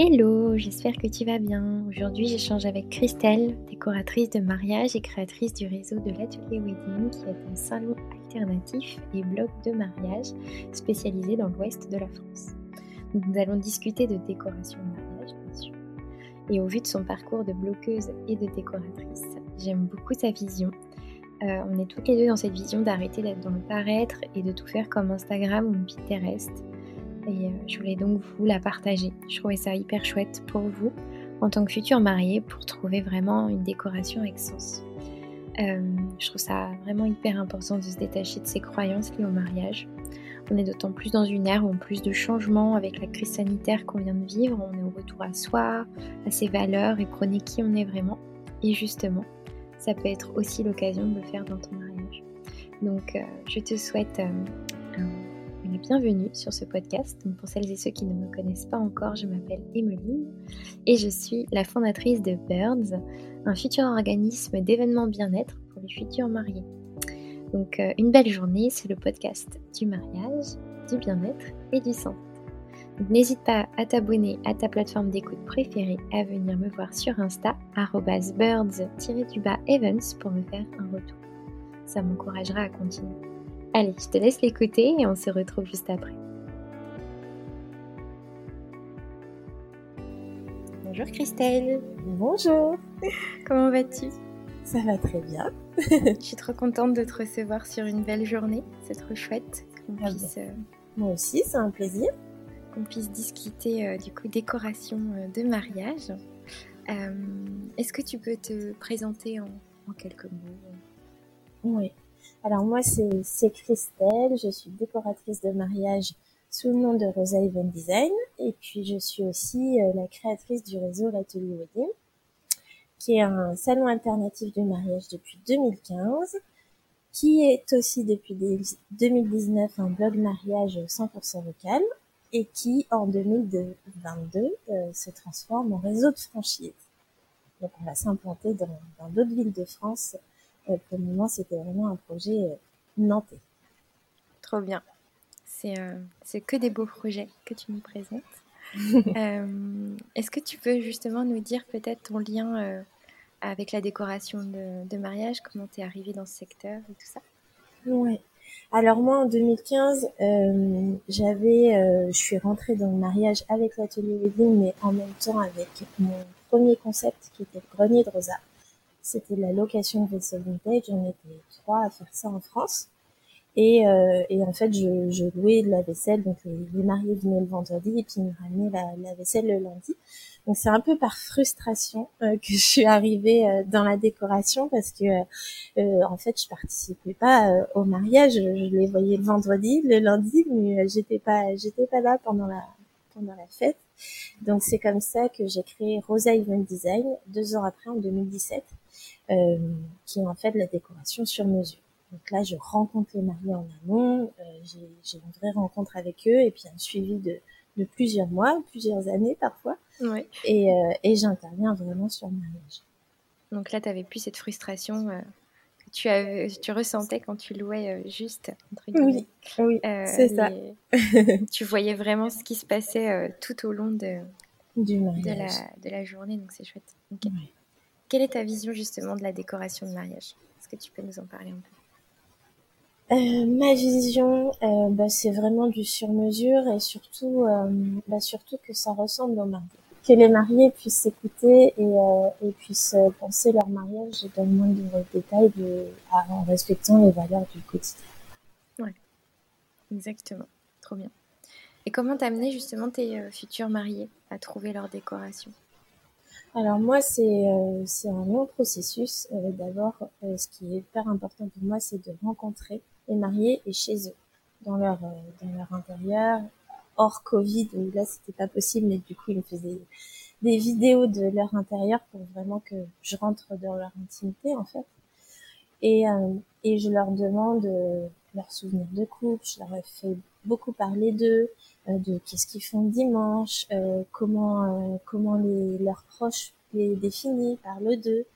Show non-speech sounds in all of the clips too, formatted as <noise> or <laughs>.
Hello, j'espère que tu vas bien. Aujourd'hui, j'échange avec Christelle, décoratrice de mariage et créatrice du réseau de l'Atelier Wedding, qui est un salon alternatif et blog de mariage spécialisé dans l'ouest de la France. nous allons discuter de décoration de mariage, bien sûr. Et au vu de son parcours de bloqueuse et de décoratrice, j'aime beaucoup sa vision. Euh, on est toutes les deux dans cette vision d'arrêter d'être dans le paraître et de tout faire comme Instagram ou Pinterest et euh, je voulais donc vous la partager. Je trouvais ça hyper chouette pour vous en tant que futur marié pour trouver vraiment une décoration avec sens. Euh, je trouve ça vraiment hyper important de se détacher de ses croyances liées au mariage. On est d'autant plus dans une ère où plus de changements avec la crise sanitaire qu'on vient de vivre. On est au retour à soi, à ses valeurs et prôner qui on est vraiment. Et justement, ça peut être aussi l'occasion de le faire dans ton mariage. Donc, euh, je te souhaite un bienvenue sur ce podcast. pour celles et ceux qui ne me connaissent pas encore, je m'appelle Emeline et je suis la fondatrice de Birds, un futur organisme d'événements bien-être pour les futurs mariés. Donc euh, une belle journée, c'est le podcast du mariage, du bien-être et du sang. N'hésite pas à t'abonner à ta plateforme d'écoute préférée, à venir me voir sur Insta, birds-events pour me faire un retour. Ça m'encouragera à continuer. Allez, je te laisse l'écouter et on se retrouve juste après. Bonjour Christelle. Bonjour. Comment vas-tu? Ça va très bien. je suis trop contente de te recevoir sur une belle journée. C'est trop chouette qu'on ah puisse. Euh, moi aussi, c'est un plaisir. Qu'on puisse discuter euh, du coup décoration euh, de mariage. Est-ce que tu peux te présenter en, en quelques mots? Oui. Alors moi c'est Christelle, je suis décoratrice de mariage sous le nom de Rosa Event Design et puis je suis aussi euh, la créatrice du réseau L'Atelier Wedding qui est un salon alternatif de mariage depuis 2015 qui est aussi depuis 2019 un blog mariage 100% local et qui en 2022 euh, se transforme en réseau de franchise. Donc on va s'implanter dans d'autres villes de France pour le moment, c'était vraiment un projet euh, nantais. Trop bien. Euh, c'est que des beaux projets que tu nous présentes. <laughs> Euh, est-ce que tu peux justement nous dire peut-être ton lien avec la décoration de, mariage Comment tu es arrivée dans ce secteur et tout ça? Oui. Alors moi en 2015, j'avais, je suis rentrée dans le mariage avec l'atelier wedding, mais en même temps avec mon premier concept qui était le grenier de Rosa c'était la location de vaisseau vintage. On était trois à faire ça en France. Et, euh, et en fait, je, je, louais de la vaisselle. Donc, les, mariés venaient le vendredi et puis ils me ramenaient la, la vaisselle le lundi. Donc, c'est un peu par frustration euh, <laughs> que je suis arrivée euh, dans la décoration parce que, euh, en fait, je participais pas au mariage. Je, les voyais le vendredi, le lundi, mais j'étais pas, j'étais pas là pendant la pendant la fête. Donc, c'est comme ça que j'ai créé Rosa Event Design deux ans après, en 2017. Euh, qui est en fait la décoration sur mesure. Donc là, je rencontre les mariés en amont, euh, j'ai une vraie rencontre avec eux et puis un suivi de, de plusieurs mois, plusieurs années parfois. Ouais. Et, euh, et j'interviens vraiment sur le mariage. Donc là, tu avais plus cette frustration que tu, avais, tu ressentais quand tu louais juste, entre guillemets. Oui, oui c'est ça. <laughs> tu voyais vraiment ce qui se passait tout au long de, du mariage. De, la, de la journée, donc c'est chouette. Okay. Quelle est ta vision justement de la décoration de mariage? Est-ce que tu peux nous en parler un peu? Euh, ma vision, euh, bah, c'est vraiment du sur-mesure et surtout, euh, bah, surtout que ça ressemble au mariage. Que les mariés puissent s'écouter et, et puissent penser leur mariage dans le moindre détail de, en respectant les valeurs du quotidien. Ouais, exactement. Trop bien. Et comment t'amener justement tes futurs mariés à trouver leur décoration? Alors moi, c'est euh, c'est un long processus. Euh, D'abord, euh, ce qui est hyper important pour moi, c'est de rencontrer les mariés et chez eux, dans leur dans intérieur, hors Covid où là c'était pas possible, mais du coup ils me faisaient des vidéos de leur intérieur pour vraiment que je rentre dans leur intimité en fait. Et et je leur demande leurs souvenirs de couple, je leur ai fait beaucoup parler d'eux, de qu'est-ce qu'ils font dimanche, euh, comment euh, comment les leurs proches les définissent, parlent d'eux,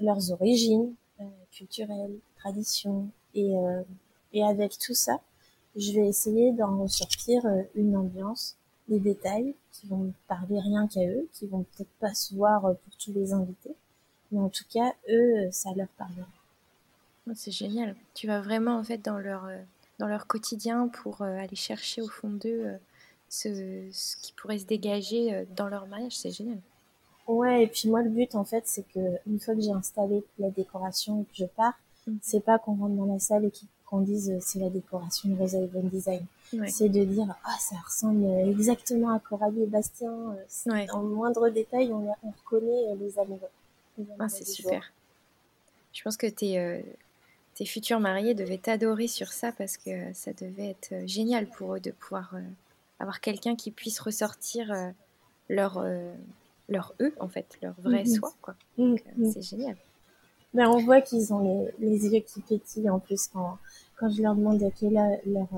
leurs origines culturelles, traditions et et avec tout ça, je vais essayer d'en ressortir une ambiance des détails qui vont parler rien qu'à eux, qui vont peut-être pas se voir pour tous les invités, mais en tout cas, eux, ça leur parlera. Oh, c'est génial. Tu vas vraiment en fait dans leur, euh, dans leur quotidien pour euh, aller chercher au fond d'eux euh, ce, ce, qui pourrait se dégager dans leur mariage. C'est génial. Ouais, et puis moi, le but en fait, c'est que une fois que j'ai installé la décoration et que je pars, mmh. c'est pas qu'on rentre dans la salle et qu'on dise c'est la décoration de Rosa Event Design. C'est de dire ah ça ressemble exactement à Coralie et Bastien. Le moindre détail, on, on reconnaît les amoureux. ah, c'est super. Je pense que tes, euh, tes futurs mariés devaient t'adorer sur ça parce que ça devait être euh, génial pour eux de pouvoir euh, avoir quelqu'un qui puisse ressortir leur, leur eux, en fait, leur vrai mhm. soi. Quoi. Mhm. c'est génial. Ben, on voit qu'ils ont les, les, yeux qui pétillent en plus quand, quand je leur demande quel, est leur,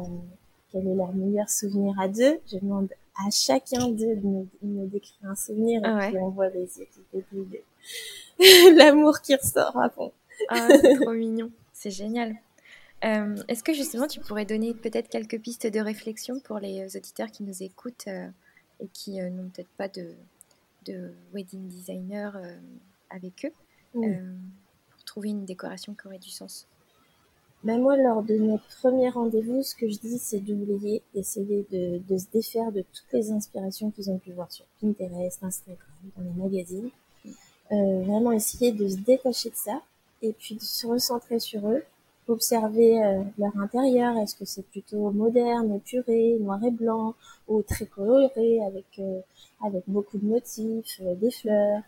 quel est leur meilleur souvenir à deux. Je demande à chacun d'eux de me, décrire un souvenir et ah puis on voit les yeux qui pétillent. <laughs> L'amour qui ressort à fond. Ah, c'est trop mignon. C'est génial. Euh, est-ce que justement tu pourrais donner peut-être quelques pistes de réflexion pour les auditeurs qui nous écoutent euh, et qui euh, n'ont peut-être pas de, de, wedding designer avec eux pour trouver une décoration qui aurait du sens? Ben moi, lors de notre premier rendez-vous, ce que je dis, c'est d'oublier, d'essayer de, de, se défaire de toutes les inspirations qu'ils ont pu voir sur Pinterest, Instagram, dans les magazines. Vraiment essayer de se détacher de ça et puis de se recentrer sur eux, observer euh, leur intérieur. Est-ce que c'est plutôt moderne, épuré, noir et blanc, ou très coloré avec euh, avec beaucoup de motifs, euh, des fleurs?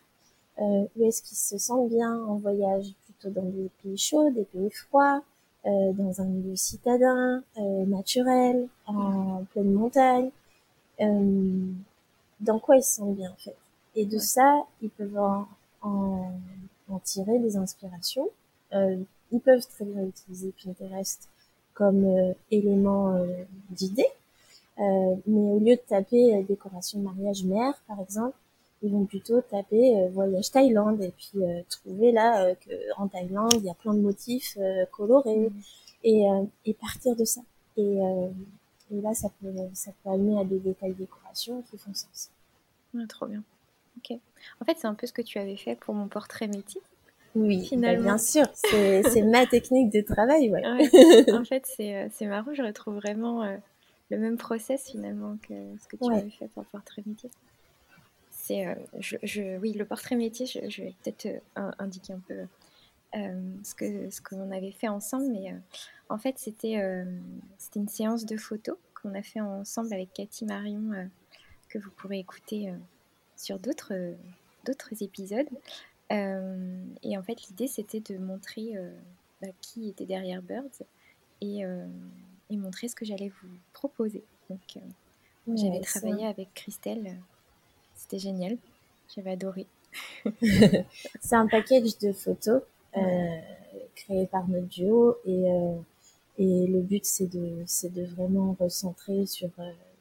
ou est-ce qu'ils se sentent bien en voyage plutôt dans des pays chauds, des pays froids, dans un milieu citadin, naturel, en pleine montagne? dans quoi ils se sentent bien en fait? Et de ça, ils peuvent en, en en tirer des inspirations. Euh, ils peuvent très bien utiliser Pinterest comme euh, élément euh, d'idée, euh, mais au lieu de taper décoration de mariage mère, par exemple, ils vont plutôt taper voyage Thaïlande et puis trouver là que en Thaïlande il y a plein de motifs colorés mmh. et, et partir de ça. Et, et là, ça peut, ça peut amener à des détails décoration qui font sens. Ouais, trop bien. Ok. En fait, c'est un peu ce que tu avais fait pour mon portrait métier. Oui, bah, finalement. bien sûr, c'est <laughs> ma technique de travail. Ouais. en <laughs> fait, euh, c'est marrant, je retrouve vraiment euh, le même process finalement que ce que tu avais fait pour le portrait métier. C'est, euh, je, oui, le portrait métier, je, vais peut-être indiquer un peu ce que ce qu'on avait fait ensemble, mais en fait, c'était c'était une séance de photos qu'on a fait ensemble avec Cathy Marion que vous pourrez écouter sur d'autres d'autres épisodes. Euh, et en fait, l'idée, c'était de montrer euh, bah, qui était derrière Birds et, euh, et montrer ce que j'allais vous proposer. Donc, j'avais travaillé avec Christelle. C'était génial. J'avais adoré. <laughs> c'est un package de photos créé par notre duo et, et le but c'est de, de vraiment recentrer sur,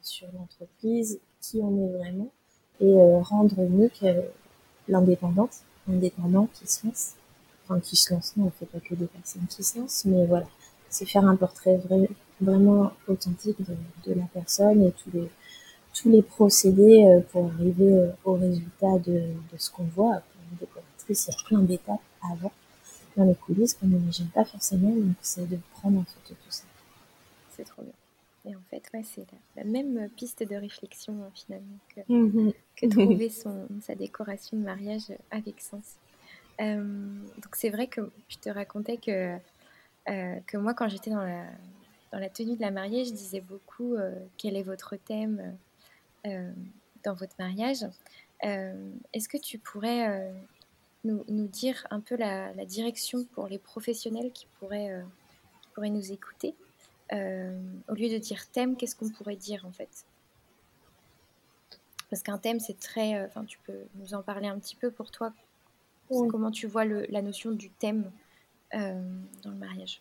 sur l'entreprise, qui on est vraiment et rendre unique l'indépendance indépendants qui se lancent. Enfin, qui se lancent, non, on fait pas que des personnes qui se lancent, mais voilà. C'est faire un portrait vrai, vraiment authentique de, de, la personne et tous les, tous les procédés euh, pour arriver euh, au résultat de, de ce qu'on voit. Pour une décoratrice, il y a plein d'étapes avant dans les coulisses qu'on n'imagine pas forcément, donc c'est de prendre en photo tout ça. C'est trop bien. Et en fait, ouais, c'est la, même piste de réflexion hein, finalement que, mhm. que trouver <laughs> son, sa décoration de mariage avec sens. Euh, donc c'est vrai que je te racontais que, euh, que moi, quand j'étais dans la, dans la tenue de la mariée, je disais beaucoup euh, quel est votre thème dans votre mariage. Est-ce que tu pourrais nous, nous, dire un peu la, la, direction pour les professionnels qui pourraient, qui pourraient nous écouter? Au lieu de dire thème, qu'est-ce qu'on pourrait dire en fait? Parce qu'un thème, c'est très. Euh, enfin, tu peux nous en parler un petit peu pour toi. Comment tu vois le, la notion du thème euh, dans le mariage?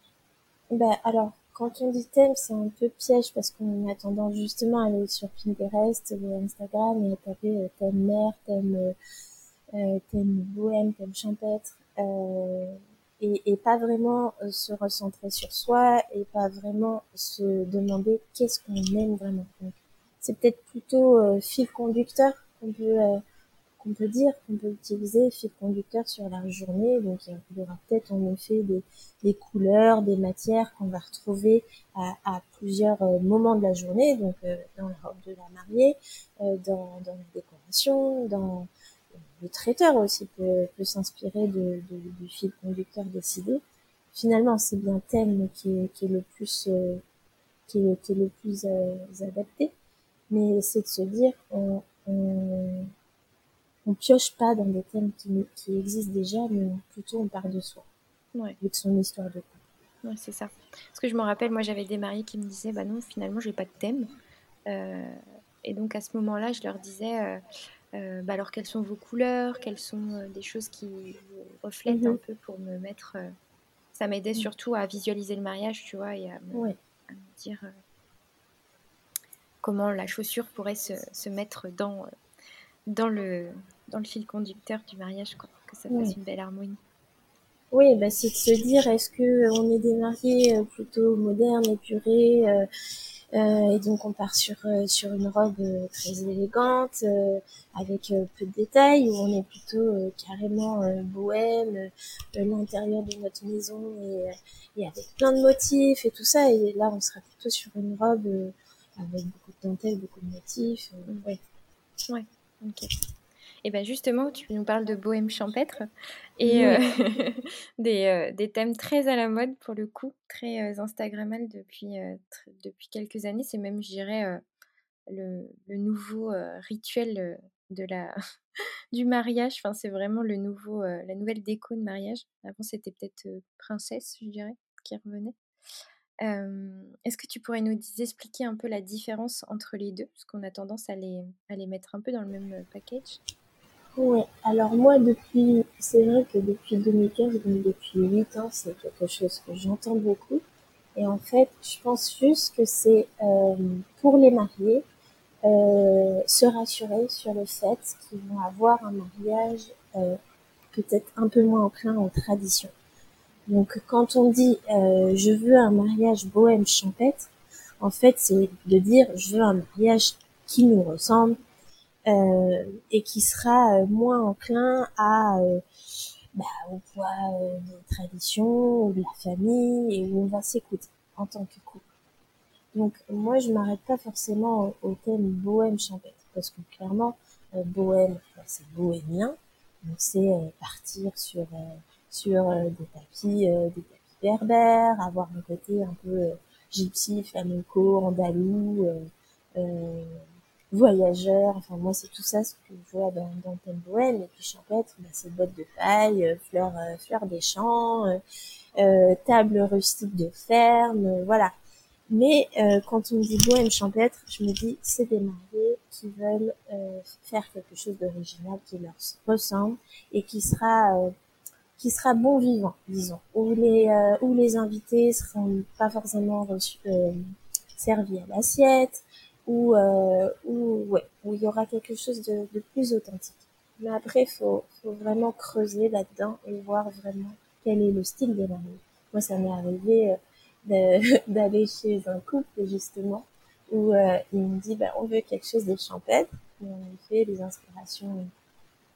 Ben, Alors, quand on dit thème, c'est un peu piège parce qu'on a tendance justement à aller sur Pinterest ou Instagram et taper thème mère, thème, thème bohème, thème champêtre et, et, pas vraiment euh, se recentrer sur soi et pas vraiment se demander qu'est-ce qu'on aime vraiment. Donc, c'est peut-être plutôt fil conducteur qu'on peut qu'on peut dire qu'on peut utiliser fil conducteur sur la journée. Donc il y aura peut-être en effet des, des, couleurs, des matières qu'on va retrouver à, à, plusieurs euh, moments de la journée, donc euh, dans la robe de la mariée, euh, dans, dans la décoration, dans le traiteur aussi peut, peut s'inspirer de, de, du fil conducteur décidé. Finalement, c'est bien thème qui est, qui est le plus qui est, qui est le plus adapté, mais c'est de se dire on, on on pioche pas dans des thèmes qui, qui existent déjà, mais plutôt on part de soi. Ouais. Avec son histoire de couple. Ouais, c'est ça. Parce que je me rappelle, moi j'avais des mariés qui me disaient, bah non, finalement j'ai pas de thème. Euh, et donc à ce moment-là, je leur disais, euh, euh, bah alors quelles sont vos couleurs, quelles sont des choses qui reflètent mhm. un peu pour me mettre. ça m'aidait mhm. surtout à visualiser le mariage, tu vois, et à me, à me dire comment la chaussure pourrait se, se mettre dans, dans le, dans le fil conducteur du mariage, quoi, que ça fasse une belle harmonie. Oui, bah, c'est de se dire, est-ce que on est des mariés euh, plutôt modernes, épurés, euh, euh, et donc on part sur sur une robe très élégante, avec peu de détails, ou on est plutôt carrément bohème, l'intérieur de notre maison et, et, avec plein de motifs et tout ça, et là on sera plutôt sur une robe avec beaucoup de dentelle, beaucoup de motifs. ouais. Ouais. Ok. Et bien justement, tu nous parles de bohème champêtre et euh, <laughs> des, euh, des, thèmes très à la mode pour le coup, très euh, Instagrammal depuis, depuis quelques années. C'est même, je dirais, le, le, nouveau rituel de la, <laughs> du mariage. Enfin, c'est vraiment le nouveau, la nouvelle déco de mariage. Avant, c'était peut-être princesse, je dirais, qui revenait. Est-ce que tu pourrais nous expliquer un peu la différence entre les deux? Parce qu'on a tendance à les, à les mettre un peu dans le même package. Oui, alors moi, depuis, c'est vrai que depuis 2015, donc depuis 8 ans, c'est quelque chose que j'entends beaucoup. Et en fait, je pense juste que c'est euh, pour les mariés, euh, se rassurer sur le fait qu'ils vont avoir un mariage euh, peut-être un peu moins enclin en tradition. Donc quand on dit je veux un mariage bohème champêtre, en fait c'est de dire je veux un mariage qui nous ressemble, et qui sera euh, moins enclin à euh, bah, au poids des traditions ou de la famille et où on va s'écouter en tant que couple. Donc moi je m'arrête pas forcément au thème bohème champêtre parce que clairement bohème bah, c'est bohémien donc c'est partir sur sur des tapis des tapis berbères avoir un côté un peu gypsy flamenco andalou euh, voyageur. Enfin, moi, c'est tout ça ce que je vois dans, dans bohème. Et puis champêtre, bah, c'est bottes de paille, euh, fleurs, euh, fleurs des champs, euh, euh, table rustique de ferme, voilà. Mais quand on me dit bohème champêtre, je me dis c'est des mariés qui veulent faire quelque chose d'original qui leur ressemble et qui sera qui sera bon vivant, disons, où les où les invités seront pas forcément reçus, servis à l'assiette, où, euh, où, ouais, où il y aura quelque chose de, de plus authentique. Mais après, faut, faut vraiment creuser là-dedans et voir vraiment quel est le style des mariés. Moi, ça m'est arrivé euh, <laughs> d'aller chez un couple, justement, où euh, il me dit, ben, on veut quelque chose de champêtre. Et on fait les inspirations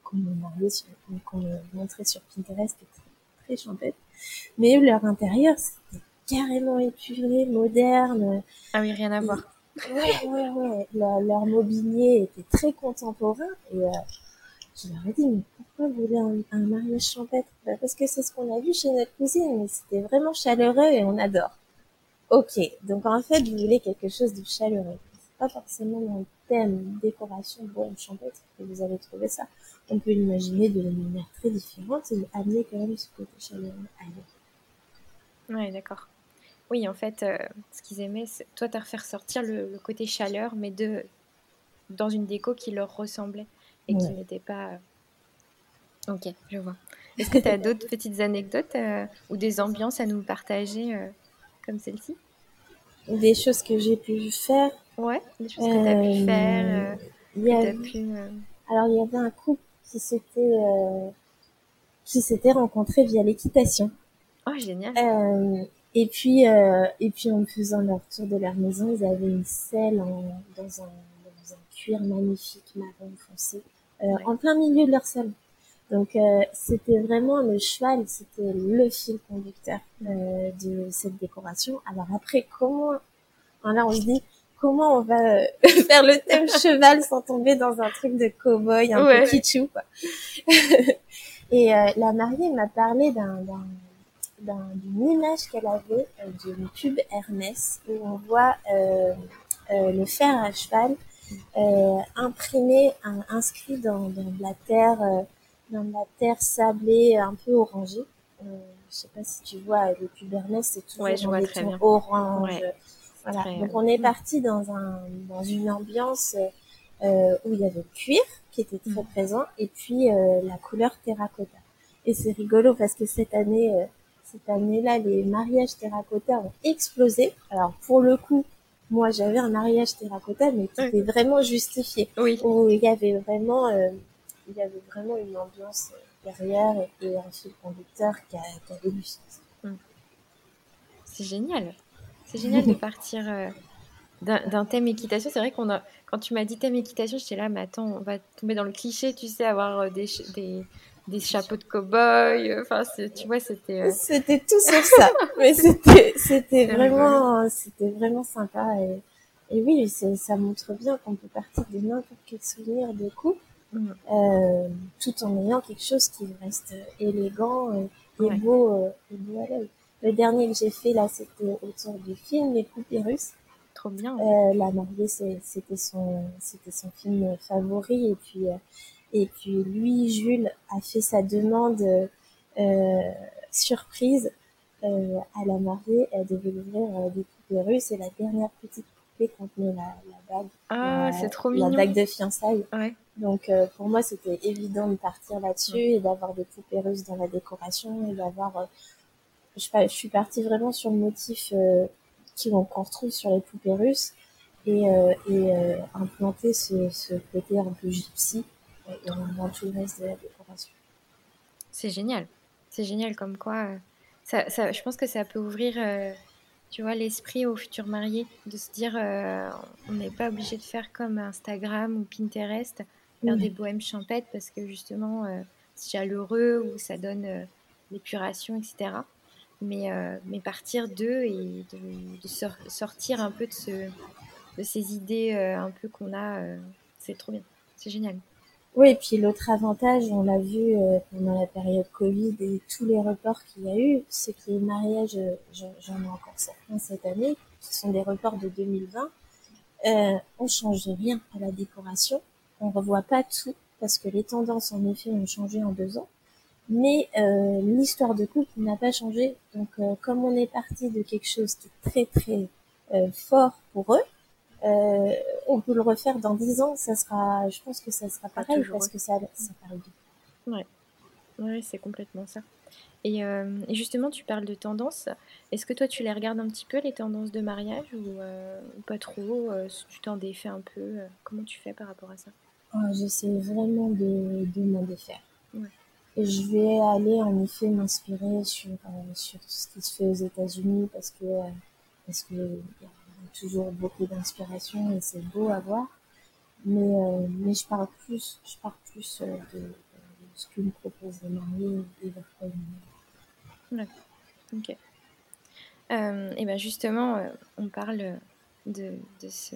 qu'on m'a sur, qu'on montrait sur Pinterest, très, très champêtre. Mais leur intérieur, c'était carrément épuré, moderne. Ah oui, rien à voir. Ouais, ouais, ouais. leur mobilier était très contemporain et euh, je leur ai dit, mais pourquoi vous voulez un, mariage champêtre? Bah, Parce que c'est ce qu'on a vu chez notre cousine, mais c'était vraiment chaleureux et on adore. Ok, donc en fait, vous voulez quelque chose de chaleureux. C'est pas forcément dans le thème décoration bohème champêtre que vous allez trouver ça. On peut l'imaginer de manière très différente et amener quand même ce côté chaleureux ailleurs. Ouais, d'accord. Oui, en fait, euh, ce qu'ils aimaient, toi, tu as fait ressortir le, côté chaleur, mais de, dans une déco qui leur ressemblait et qui n'était pas. Euh, ok, je vois. Est-ce que tu as <laughs> d'autres petites anecdotes euh, ou des ambiances à nous partager comme celle-ci? Des choses que j'ai pu faire Ouais, des choses que tu as pu faire. Alors, il y avait un couple qui s'était qui s'était rencontré via l'équitation. Oh, génial. Et puis, euh, et puis en faisant leur tour de leur maison, ils avaient une selle en, dans, un, cuir magnifique, marron foncé, en plein milieu de leur salon. Donc c'était vraiment le cheval, c'était le fil conducteur de cette décoration. Alors après, comment, là on se dit, comment on va <laughs> faire le thème cheval sans tomber dans un truc de cow-boy un peu kitschou quoi. <laughs> Et la mariée m'a parlé d'un d'une image qu'elle avait euh, d'une pub Hermès où on voit euh, euh, le fer à cheval imprimé, inscrit dans, dans, de la terre, dans de la terre sablée un peu orangée. je sais pas si tu vois le pub Hermès, c'est toujours ouais, je vois très bien. orange. Voilà. Donc on est parti dans un dans une ambiance euh, où il y avait le cuir qui était très mm. présent et puis euh, la couleur terracotta. Et c'est rigolo parce que cette année, cette année-là, les mariages terracotta ont explosé. Alors pour le coup, moi j'avais un mariage terracotta, mais qui était vraiment justifié. Oui. Où il y avait vraiment, euh, il y avait vraiment une ambiance derrière et, un fil conducteur qui, a, qui avait du sens. C'est génial. C'est génial de partir euh, d'un thème équitation. C'est vrai qu'on a, quand tu m'as dit thème équitation, j'étais là, mais attends, on va tomber dans le cliché, tu sais, avoir euh, des, des des chapeaux de cow-boy. Euh, enfin, tu vois, c'était. Euh, c'était tout sauf ça. <laughs> Mais c'était, c'était vraiment, c'était vraiment sympa. Et, et oui, ça montre bien qu'on peut partir de n'importe quel souvenir de couple, mm. euh, tout en ayant quelque chose qui reste élégant et, beau, et beau à l'œil. Le dernier que j'ai fait là, c'était autour du film Les Poupées Russes. Trop bien. la mariée, c'était son, c'était son film favori. Et puis, et puis lui, Jules, a fait sa demande euh, surprise euh, à la mariée. Elle devait ouvrir euh, des poupées russes et la dernière petite poupée contenait la, la bague. Ah, c'est trop mignon. La bague de fiançailles. Ouais. Donc euh, pour moi, c'était évident de partir là-dessus et d'avoir des poupées russes dans la décoration et d'avoir... Euh, je, je, suis partie vraiment sur le motif qu'on retrouve sur les poupées russes et, et implanter ce, ce côté un peu gypsy dans, tout le reste de la décoration. C'est génial. C'est génial comme quoi. Euh, ça, ça, je pense que ça peut ouvrir, euh, tu vois, l'esprit aux futurs mariés, de se dire, euh, on n'est pas obligé de faire comme Instagram ou Pinterest, faire des bohèmes champêtres parce que justement, c'est chaleureux ou ça donne l'épuration, etc. Mais, mais partir d'eux et de, sortir un peu de, ce, de ces idées un peu qu'on a, c'est trop bien. C'est génial. Oui, et puis l'autre avantage, on l'a vu euh, pendant la période Covid et tous les reports qu'il y a eu, c'est que les mariages, euh, j'en ai encore certains cette année, qui sont des reports de 2020, euh, on change rien à la décoration, on revoit pas tout parce que les tendances en effet ont changé en deux ans, mais euh, l'histoire de couple n'a pas changé. Donc comme on est parti de quelque chose qui est très très fort pour eux, euh, on peut le refaire dans 10 ans, ça sera, je pense que ça sera pareil parce que ça, ça paraît bien. Ouais, ouais c'est complètement ça. Euh, et, justement, tu parles de tendances. Est-ce que toi, tu les regardes un petit peu, les tendances de mariage, ou, euh, pas trop Tu t'en défais un peu Comment tu fais par rapport à ça? Oh, J'essaie vraiment de, de m'en défaire. Et je vais aller en effet m'inspirer sur, sur ce qui se fait aux États-Unis parce que, parce que toujours beaucoup d'inspiration et c'est beau à voir. Mais, euh, mais je parle plus, je parle plus euh, de, ce que me propose les mariés et leur famille. Ok. Euh, et ben justement, on parle de, de ce,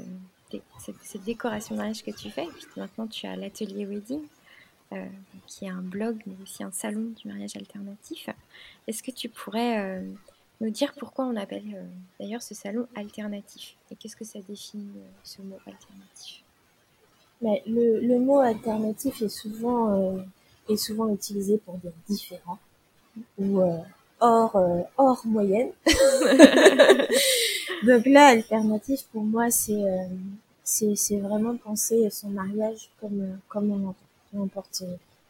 cette, décoration de mariage que tu fais. Et puis maintenant, tu as l'atelier wedding, qui est un blog, mais aussi un salon du mariage alternatif. Est-ce que tu pourrais nous dire pourquoi on appelle euh, d'ailleurs ce salon alternatif et qu'est-ce que ça définit euh, ce mot alternatif? Mais le, le, mot alternatif est souvent, euh, est souvent utilisé pour dire différent ou hors, hors moyenne. <laughs> Donc là, alternatif pour moi, c'est c'est vraiment penser son mariage comme, comme on. Peu importe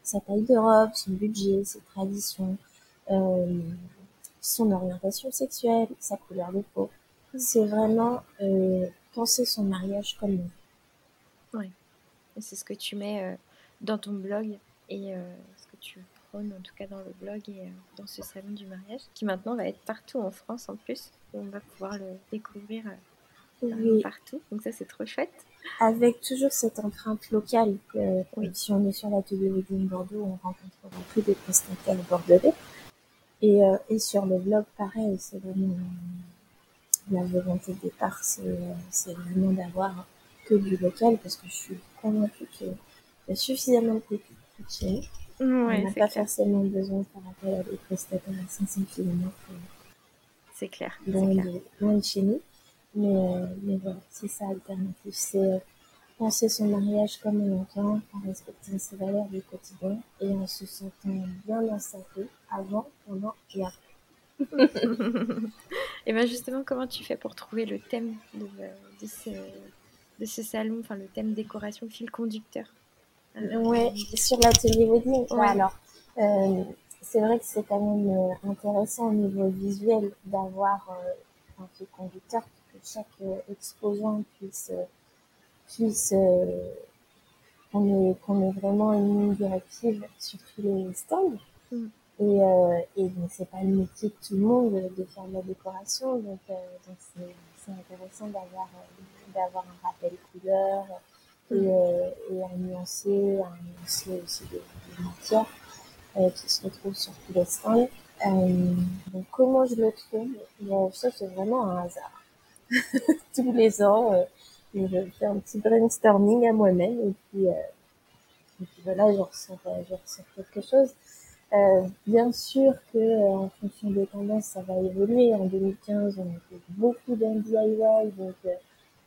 sa taille de robe, son budget, ses traditions, son orientation sexuelle, sa couleur de peau. C'est vraiment euh, penser son mariage comme nous. Oui, c'est ce que tu mets euh, dans ton blog et euh, ce que tu prônes en tout cas dans le blog et dans ce salon du mariage qui maintenant va être partout en France en plus. on va pouvoir le découvrir partout. Donc ça, c'est trop chouette. Avec toujours cette empreinte locale. Que, Si on est sur l'atelier Wedding Bordeaux, on rencontrera plus des prestataires bordelais. Et, euh, et sur le blog, pareil, c'est vraiment la volonté de départ, c'est vraiment d'avoir que du local parce que je suis convaincue qu'il y a suffisamment de chez nous. on n'a pas forcément besoin faire appel à des prestataires à 500 km. C'est clair. Loin, De, loin de chez nous. Mais, euh, mais voilà, c'est ça l'alternative. C'est euh, penser son mariage comme on entend, en respectant ses valeurs du quotidien et en se sentant bien dans sa vie avant, pendant et après. <laughs> et bien justement, comment tu fais pour trouver le thème de, de, ce, de ce, salon, enfin le thème décoration fil conducteur? Euh, Ouais, sur l'atelier wedding. alors, euh, c'est vrai que c'est quand même euh, intéressant au niveau visuel d'avoir un fil conducteur que chaque exposant puisse puisse qu'on ait, qu'on ait vraiment une ligne directive sur tous les stands. Mm. Et, euh, et donc, c'est pas le métier de tout le monde de, faire de la décoration. Donc, euh, donc c'est, c'est intéressant d'avoir, euh, d'avoir un rappel couleur et, mm. et un nuancé, un nuancé aussi de, de matière qui se retrouve sur tous les stands. donc, comment je le trouve bon, Ça, c'est vraiment un hasard. <laughs> Tous les ans, je fais un petit brainstorming à moi-même et puis, et puis voilà, je ressens, je ressens quelque chose. Euh, bien sûr que euh, en fonction des tendances, ça va évoluer. En 2015, on était beaucoup dans DIY, donc euh,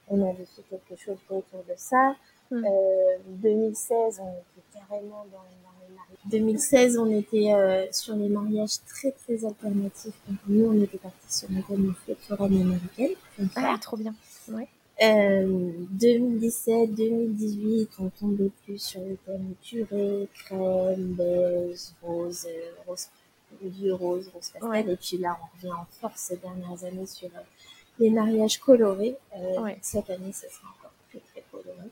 on avait fait quelque chose autour de ça. 2016, on était carrément dans, les mariages. 2016, on était sur les mariages très très alternatifs. Donc, nous, on était partis sur le thème foraine américaine. Ah, trop bien. Ouais. 2017, euh, 2018, on tombait plus sur le thème curé, crème, beige, rose, euh, rose, vieux rose, rose pastel. Et puis là, on revient en force ces dernières années sur euh, les mariages colorés. Cette année, ce sera encore très, très coloré.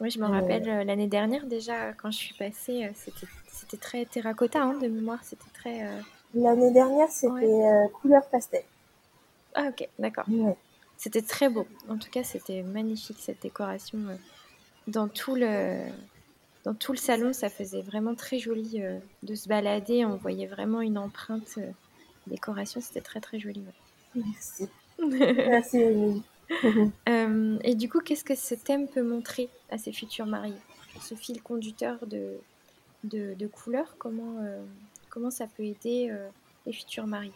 Oui, je me rappelle l'année dernière déjà, quand je suis passée, c'était très terracotta hein, de mémoire. C'était très. L'année dernière, c'était couleur pastel. Ah, ok, d'accord. C'était très beau. En tout cas, c'était magnifique cette décoration. Euh, dans tout le, dans tout le salon, ça faisait vraiment très joli euh, de se balader. On voyait vraiment une empreinte euh, décoration. C'était très très joli. Merci. <laughs> Merci. <laughs> et du coup, qu'est-ce que ce thème peut montrer à ces futurs mariés? Ce fil conducteur de, de, de couleurs, comment, comment ça peut aider les futurs mariés?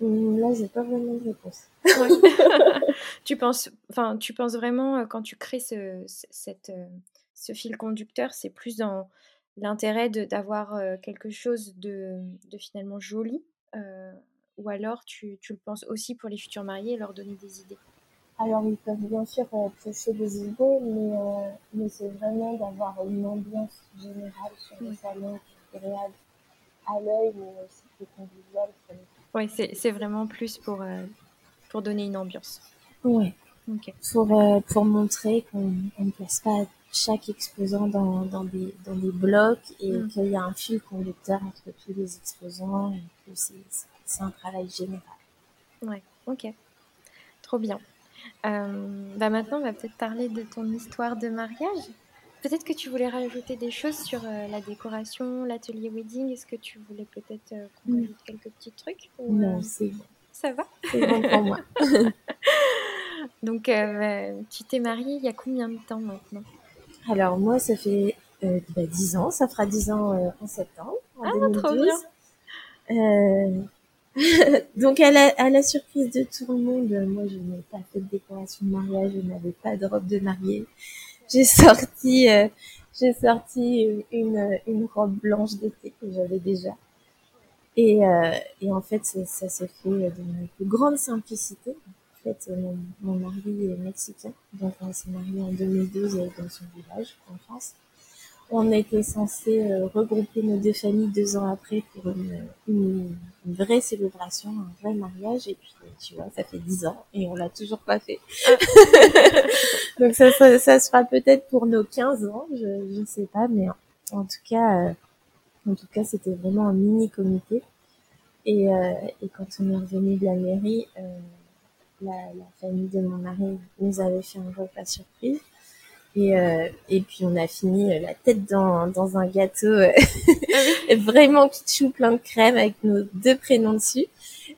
Là, j'ai pas vraiment de réponse. <laughs> tu penses, enfin, tu penses vraiment euh, quand tu crées ce, cette, euh, ce fil conducteur, c'est plus dans l'intérêt d'avoir euh, quelque chose de, de, finalement joli, ou alors tu, tu, le penses aussi pour les futurs mariés et leur donner des idées? Alors ils peuvent bien sûr piocher des idées, mais, mais c'est vraiment d'avoir une ambiance générale sur le salon qui est agréable à l'œil, mais aussi qui est conviviale oui, c'est vraiment plus pour, euh, pour donner une ambiance. Oui. Pour, euh, pour montrer qu'on ne place pas chaque exposant dans, dans, des, dans des blocs et mm. qu'il y a un fil conducteur entre tous les exposants et que c'est un travail général. Oui, ok. Trop bien. Euh, bah maintenant, on va peut-être parler de ton histoire de mariage. Peut-être que tu voulais rajouter des choses sur euh, la décoration, l'atelier wedding. Est-ce que tu voulais peut-être euh, qu'on rajoute quelques petits trucs Non, euh, c'est bon. Ça va? C'est bon pour moi. <laughs> Donc, bah, tu t'es mariée il y a combien de temps maintenant? Alors, moi, ça fait bah, 10 ans. Ça fera 10 ans en septembre. En ah, 2012. trop bien <laughs> Donc, à la, à la, surprise de tout le monde, moi, je n'ai pas fait de décoration de mariage, je n'avais pas de robe de mariée j'ai sorti, euh, j'ai sorti une, une robe blanche d'été que j'avais déjà. Et, euh, et en fait, ça, ça s'est fait de plus grande simplicité. En fait, mon, mon mari est mexicain, donc on s'est marié en 2012 dans son village en France on était censé euh, regrouper nos deux familles deux ans après pour une, une, vraie célébration, un vrai mariage. Et puis, tu vois, ça fait dix ans et on l'a toujours pas fait. <laughs> Donc ça, ça, ça sera peut-être pour nos 15 ans, je ne sais pas, mais en, tout cas, euh, en tout cas, c'était vraiment un mini comité. Et, euh, et quand on est revenu de la mairie, la, famille de mon mari nous avait fait un repas surprise. Et, euh, et puis on a fini la tête dans, dans un gâteau euh, <laughs> <laughs> vraiment kitschou plein de crème avec nos deux prénoms dessus.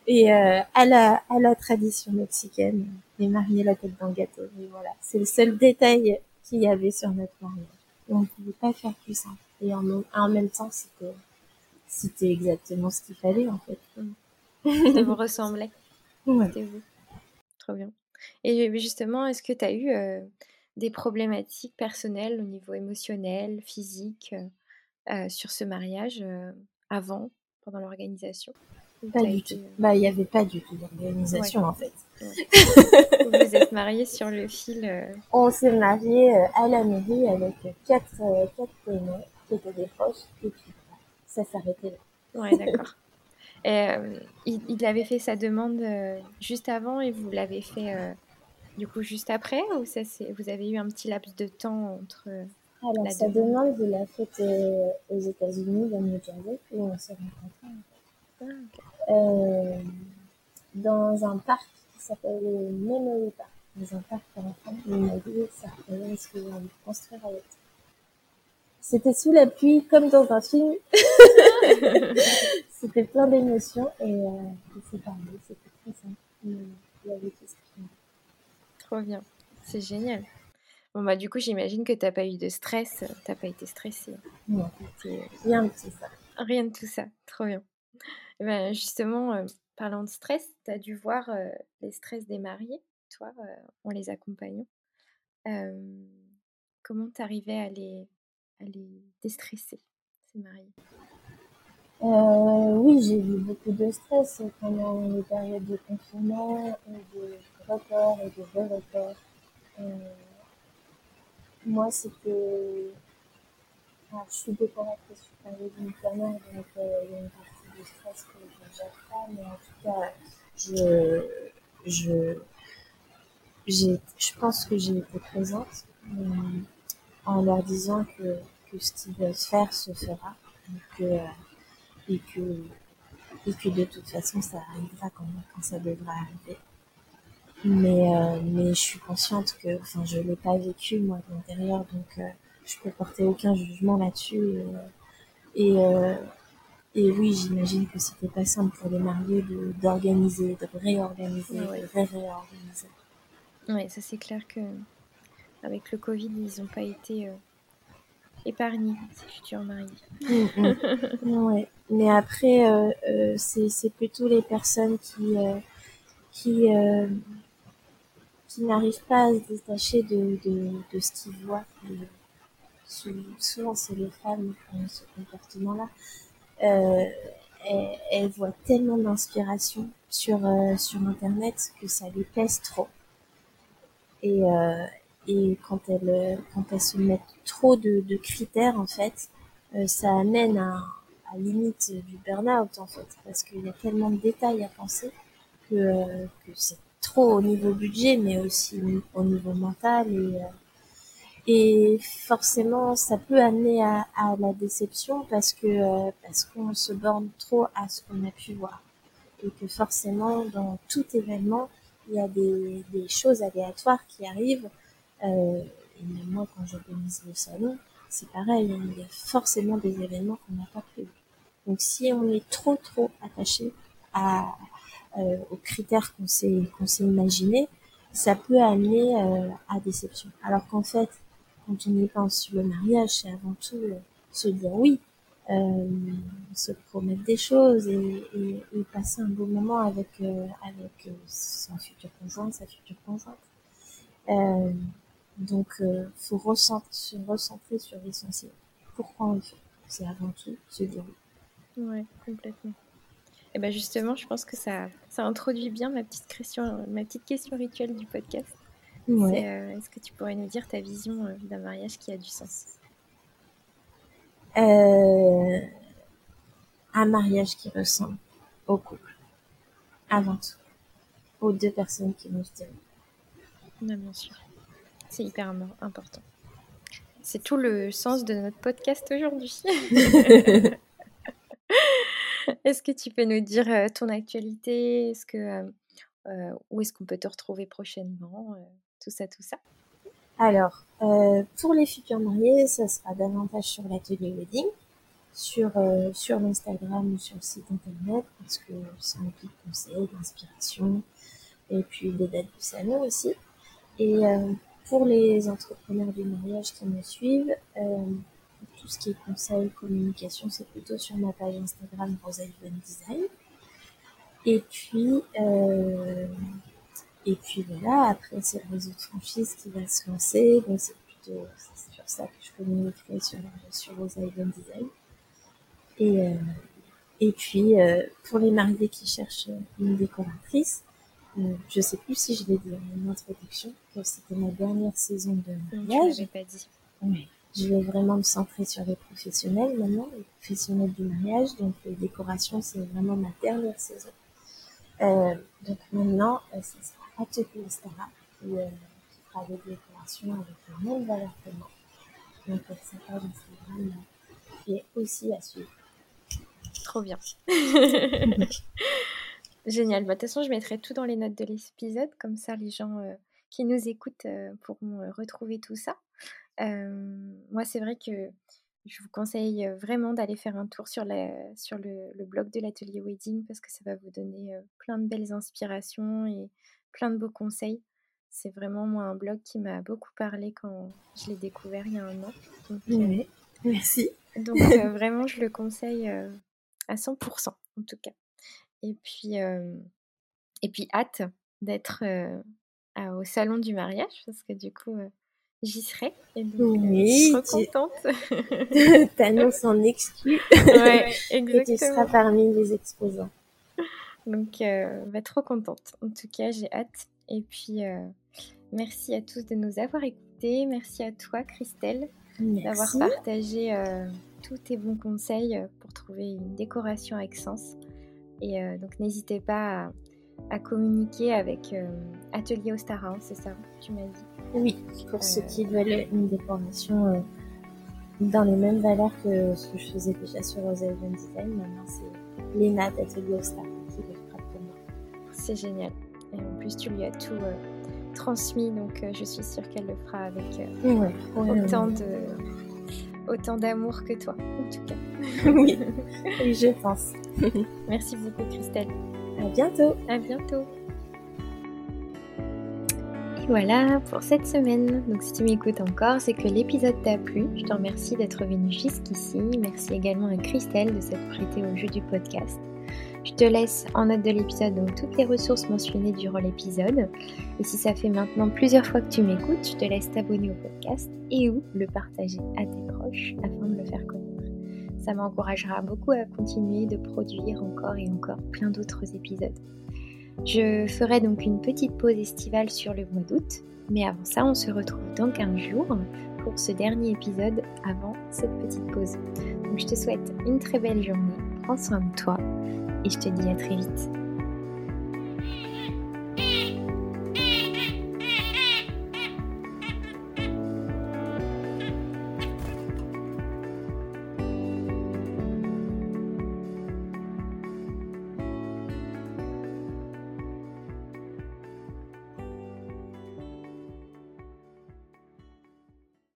Et euh, à la à la tradition mexicaine, les mariés la tête dans le gâteau. Et voilà, c'est le seul détail qu'il y avait sur notre mariage. On ne pouvait pas faire plus simple. Et en, en même temps, c'était c'était exactement ce qu'il fallait en fait. Ça vous <laughs> ressemblait. Ouais. C'était vous. Trop bien. Et justement, est-ce que tu as eu euh, des problématiques personnelles au niveau émotionnel, physique, euh, euh, sur ce mariage avant, pendant l'organisation? Pas du tout. Bah, il n'y avait pas du tout d'organisation en fait. vous vous êtes mariés sur le fil <laughs> On s'est mariés à la mairie avec quatre, quatre témoins qui étaient des proches et puis ça s'arrêtait là. Ouais, d'accord. <laughs> Euh, il, avait fait sa demande euh, juste avant et vous l'avez fait euh, du coup juste après ou ça c'est vous avez eu un petit laps de temps entre Alors sa demande, vous l'a faite aux États-Unis dans New Jersey et on s'est rencontrés. Ah, dans un parc qui s'appelle Memory Park, dans un parc pour enfants. M'a dit ça, est-ce que vous voulez construire avec c'était sous la pluie, comme dans un film. <laughs> c'était plein d'émotions et, euh, c'est parlé, c'était très simple. Il Trop bien, c'est génial. Bon bah du coup j'imagine que t'as pas eu de stress, t'as pas été stressée. Non, rien de tout ça. Rien de tout ça, trop bien. Et ben justement, euh, parlant de stress, t'as dû voir euh, les stress des mariés, toi, en les accompagnant. comment t'arrivais à les, elle est déstressée, c'est Marie. Euh, oui, j'ai eu beaucoup de stress pendant les périodes de confinement, de report et de re-report. Euh, moi, c'était. Alors, je suis décoratrice, je suis pas d'une planeur, donc euh, il y a une partie de stress que je mais en tout cas, je. Je, je pense que j'ai été présente en leur disant que que ce qu'ils veulent faire se fera et que, euh, et que, et que de toute façon ça arrivera quand, quand ça devra arriver. Mais, euh, mais je suis consciente que, enfin, je l'ai pas vécu moi de l'intérieur, donc euh, je peux porter aucun jugement là-dessus. Et, et oui, j'imagine que c'était pas simple pour les mariés d'organiser, de, réorganiser, de ré-réorganiser. Oui, ça c'est clair que avec le Covid, ils n'ont pas été épargner ses futurs maris. Mm, mm. <laughs> ouais. Mais après, euh, euh, c'est plutôt les personnes qui, euh, qui, qui n'arrivent pas à se détacher de, de, ce qu'ils voient. souvent, c'est les femmes qui ont ce comportement-là. Elles, elles, voient tellement d'inspiration sur, sur Internet que ça les pèse trop. Et, et quand elles, quand elles se mettent trop de, de critères, en fait, euh, ça amène à, à limite du burn-out, en fait, parce qu'il y a tellement de détails à penser que, euh, que c'est trop au niveau budget, mais aussi au niveau mental et euh, et forcément, ça peut amener à, à la déception parce que parce qu'on se borne trop à ce qu'on a pu voir et que forcément, dans tout événement, il y a des, des choses aléatoires qui arrivent euh, et même moi, quand j'organise le salon, c'est pareil, hein, il y a forcément des événements qu'on n'a pas prévus. Donc si on est trop trop attaché à, euh, aux critères qu'on s'est qu'on s'est imaginé, ça peut amener euh, à déception. Alors qu'en fait, quand on y pense le mariage, c'est avant tout euh, se dire oui, euh, se promettre des choses et, et, et, passer un beau moment avec avec son futur conjoint, sa future conjointe. Donc, euh, faut se recentrer sur l'essentiel. Pourquoi on le fait? C'est avant tout se dire oui. Ouais, complètement. Et ben justement, je pense que ça, ça introduit bien ma petite question, ma petite question rituelle du podcast. Ouais. Euh, est-ce que tu pourrais nous dire ta vision euh, d'un mariage qui a du sens? Un mariage qui ressemble au couple, avant tout, aux deux personnes qui nous tiennent. Non, bien sûr. C'est hyper important. C'est tout le sens de notre podcast aujourd'hui. <laughs> <laughs> Est-ce que tu peux nous dire ton actualité? Est-ce que où est-ce qu'on peut te retrouver prochainement, tout ça, tout ça? Alors, pour les futurs mariés, ça sera davantage sur l'atelier wedding, sur, sur l'Instagram ou sur le site internet, parce que c'est un petit conseil, d'inspiration, et puis des dates du salon aussi. Et pour les entrepreneurs du mariage qui me suivent, tout ce qui est conseil, communication, c'est plutôt sur ma page Instagram Rosalie Design. Et puis, euh, et puis voilà, après c'est le réseau de franchise qui va se lancer. Donc c'est plutôt sur ça que je communiquerai sur, sur Rosalie Design. Et, euh, et puis euh, pour les mariés qui cherchent une décoratrice, euh, je sais plus si je l'ai dit en introduction, que c'était ma dernière saison de mariage. Je pas dit. Oui. Je vais vraiment me centrer sur les professionnels maintenant, les professionnels du mariage. Donc les décorations, c'est vraiment ma dernière saison. Euh, donc maintenant, euh, ça sera Atelier Stara qui, euh, qui fera des décorations avec la même valeur que moi. Donc euh, sa page Instagram euh, qui est aussi à suivre. Trop bien. <laughs> Génial. Bah, de toute façon, je mettrai tout dans les notes de l'épisode, comme ça les gens euh, qui nous écoutent pourront retrouver tout ça. Moi, c'est vrai que je vous conseille vraiment d'aller faire un tour sur, la, sur le, le, blog de l'atelier Wedding parce que ça va vous donner plein de belles inspirations et plein de beaux conseils. C'est vraiment moi un blog qui m'a beaucoup parlé quand je l'ai découvert il y a un an. Donc, oui, merci. Donc <laughs> vraiment, je le conseille à 100% en tout cas. Et puis, et puis hâte d'être au salon du mariage parce que du coup j'y serai. Et donc, oui, je suis trop contente. <laughs> T'annonces en exclu. <laughs> Ouais, exactement. Et tu seras parmi les exposants. Donc, euh, bah, trop contente. En tout cas, j'ai hâte. Et puis, euh, merci à tous de nous avoir écoutés. Merci à toi, Christelle, d'avoir partagé euh, tous tes bons conseils pour trouver une décoration avec sens. Et euh, donc, n'hésitez pas à à communiquer avec euh, Atelier Ostara, c'est ça, tu m'as dit Oui, pour ceux qui veulent une décoration euh, dans les mêmes valeurs que ce que je faisais déjà sur Rosalie Design, maintenant c'est Léna d'Atelier Ostara qui le fera pour moi. C'est génial. Et en plus, tu lui as tout euh, transmis, donc je suis sûre qu'elle le fera avec ouais, autant de autant d'amour que toi, en tout cas. oui, <laughs> oui, je pense. <laughs> Merci beaucoup, Christelle. À bientôt. À bientôt. Voilà pour cette semaine. Donc si tu m'écoutes encore, c'est que l'épisode t'a plu. Je te remercie d'être venu jusqu'ici. Merci également à Christelle de s'être prêtée au jeu du podcast. Je te laisse en note de l'épisode toutes les ressources mentionnées durant l'épisode. Et si ça fait maintenant plusieurs fois que tu m'écoutes, je te laisse t'abonner au podcast et ou le partager à tes proches afin de le faire connaître. Ça m'encouragera beaucoup à continuer de produire encore et encore plein d'autres épisodes. Je ferai donc une petite pause estivale sur le mois d'août, mais avant ça, on se retrouve dans 15 jours pour ce dernier épisode avant cette petite pause. Donc je te souhaite une très belle journée, prends soin de toi et je te dis à très vite.